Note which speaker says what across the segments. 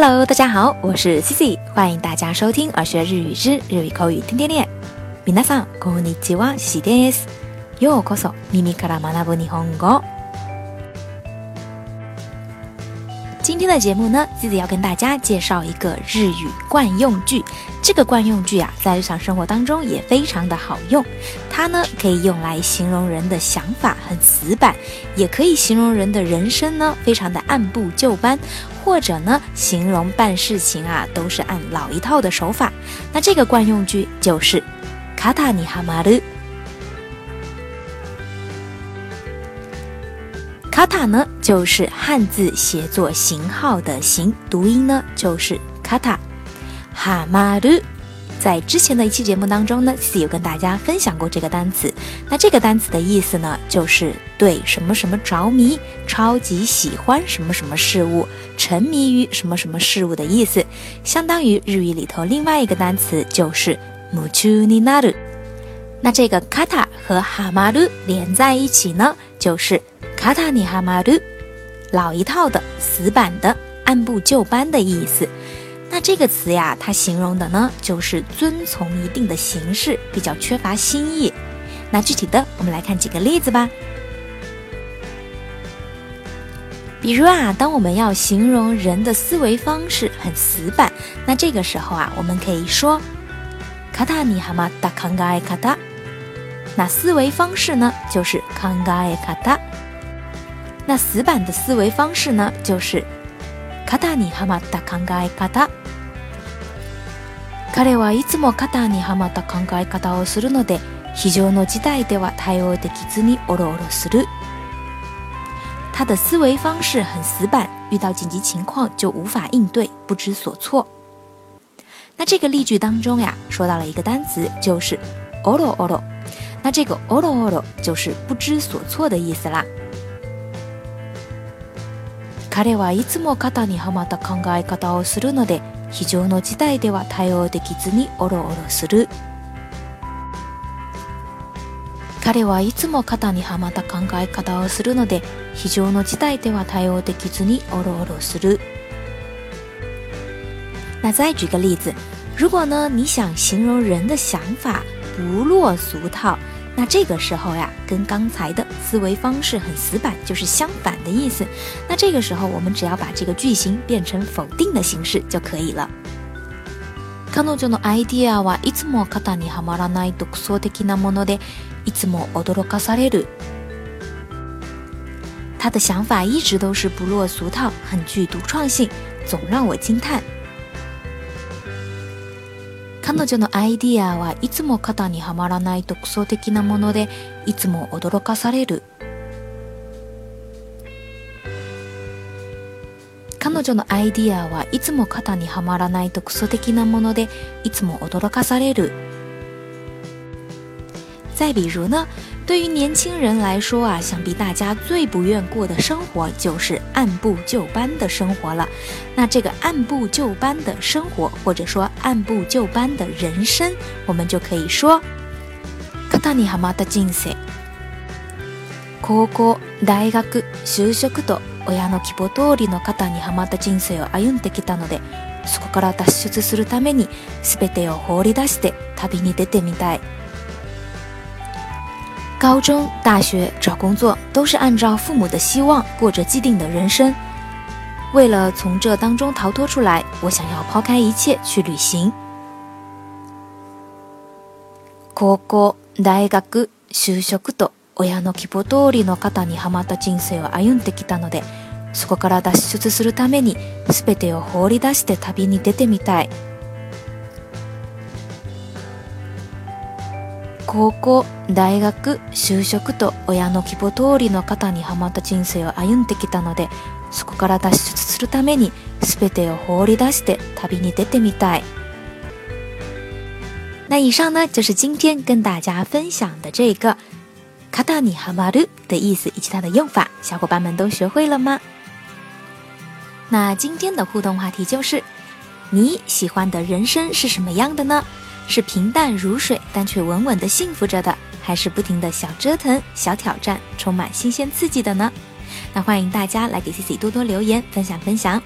Speaker 1: Hello，大家好，我是 Cici，欢迎大家收听《学日语之日语口语天天练》。皆さんこんにちは、Cici です。ようこそ、耳から学ぶ日本語。今天的节目呢，自己要跟大家介绍一个日语惯用句。这个惯用句啊，在日常生活当中也非常的好用。它呢，可以用来形容人的想法很死板，也可以形容人的人生呢，非常的按部就班，或者呢，形容办事情啊，都是按老一套的手法。那这个惯用句就是，卡塔尼哈马鲁”。卡塔呢，就是汉字写作型号的“型”，读音呢就是“卡塔”。哈马鲁，在之前的一期节目当中呢，其实有跟大家分享过这个单词。那这个单词的意思呢，就是对什么什么着迷，超级喜欢什么什么事物，沉迷于什么什么事物的意思，相当于日语里头另外一个单词就是 “mu 尼 u n i n a r u 那这个卡塔和哈马鲁连在一起呢，就是。卡塔尼哈马杜，老一套的、死板的、按部就班的意思。那这个词呀，它形容的呢，就是遵从一定的形式，比较缺乏新意。那具体的，我们来看几个例子吧。比如啊，当我们要形容人的思维方式很死板，那这个时候啊，我们可以说卡塔尼哈马达康盖卡塔。那思维方式呢，就是康盖卡塔。死板的思维方式呢，就是。彼はいつも固にハマった考え方をするので、非常の事態では対応できずにおろおろする。他的思维方式很死板，遇到紧急情况就无法应对，不知所措。那这个例句当中呀，说到了一个单词，就是那这个就是不知所措的意思啦。彼はいつも肩にはまった考え方をするので非常の事態では対応できずにおろおろする彼はいつも肩にはまった考え方をするので非常の事態では対応できずにおろおろする那再举个例子，如果呢你想形容人的想法不落俗套，那这个时候呀，跟刚才的思维方式很死板就是相反的意思。那这个时候，我们只要把这个句型变成否定的形式就可以了。彼女のアイデアはいつも肩にハマらない独創的なもので、いつも驚かされる。她的想法一直都是不落俗套，很具独创性，总让我惊叹。彼女のアイディアはいつも肩にはまらない独創的なものでいつも驚かされる彼女のアイディアはいつも肩にはまらない独創的なものでいつも驚かされる再比如呢对于年轻人来说啊，想必大家最不愿过的生活就是按部就班的生活了。那这个按部就班的生活，或者说按部就班的人生，我们就可以说，看到你哈吗？的人生。高中、大学、就职，と親の希望通りの方にハマった人生を歩んできたので、そこから脱出するためにすてを放り出して旅に出てみたい。高中、大学、找工作都是按照父母的希望过着既定的人生。为了从这当中逃脱出来，我想要抛开一切去旅行。高校、大学、就職と親の希望通りの方にはまった人生を歩んできたので、そこから脱出するために全てを放り出して旅に出てみたい。高校大学就職と親の希望通りの肩にはまった人生を歩んできたのでそこから脱出するために全てを放り出して旅に出てみたい。那以上呢，就是今天跟大家分享的这个“卡达尼哈马鲁”的意思以及它的用法，小伙伴们都学会了吗？那今天的互动话题就是。你喜欢的人生是什么样的呢？是平淡如水但却稳稳的幸福着的，还是不停的小折腾、小挑战，充满新鲜刺激的呢？那欢迎大家来给 C C 多多留言分享分享。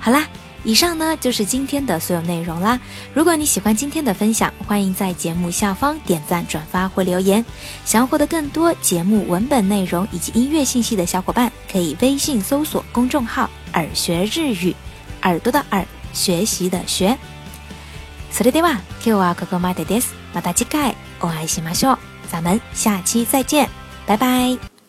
Speaker 1: 好啦，以上呢就是今天的所有内容啦。如果你喜欢今天的分享，欢迎在节目下方点赞、转发或留言。想要获得更多节目文本内容以及音乐信息的小伙伴，可以微信搜索公众号“耳学日语”，耳朵的耳。学习的学，それでは今日はここまでです。また次回お会いしましょう。咱们下期再见，拜拜。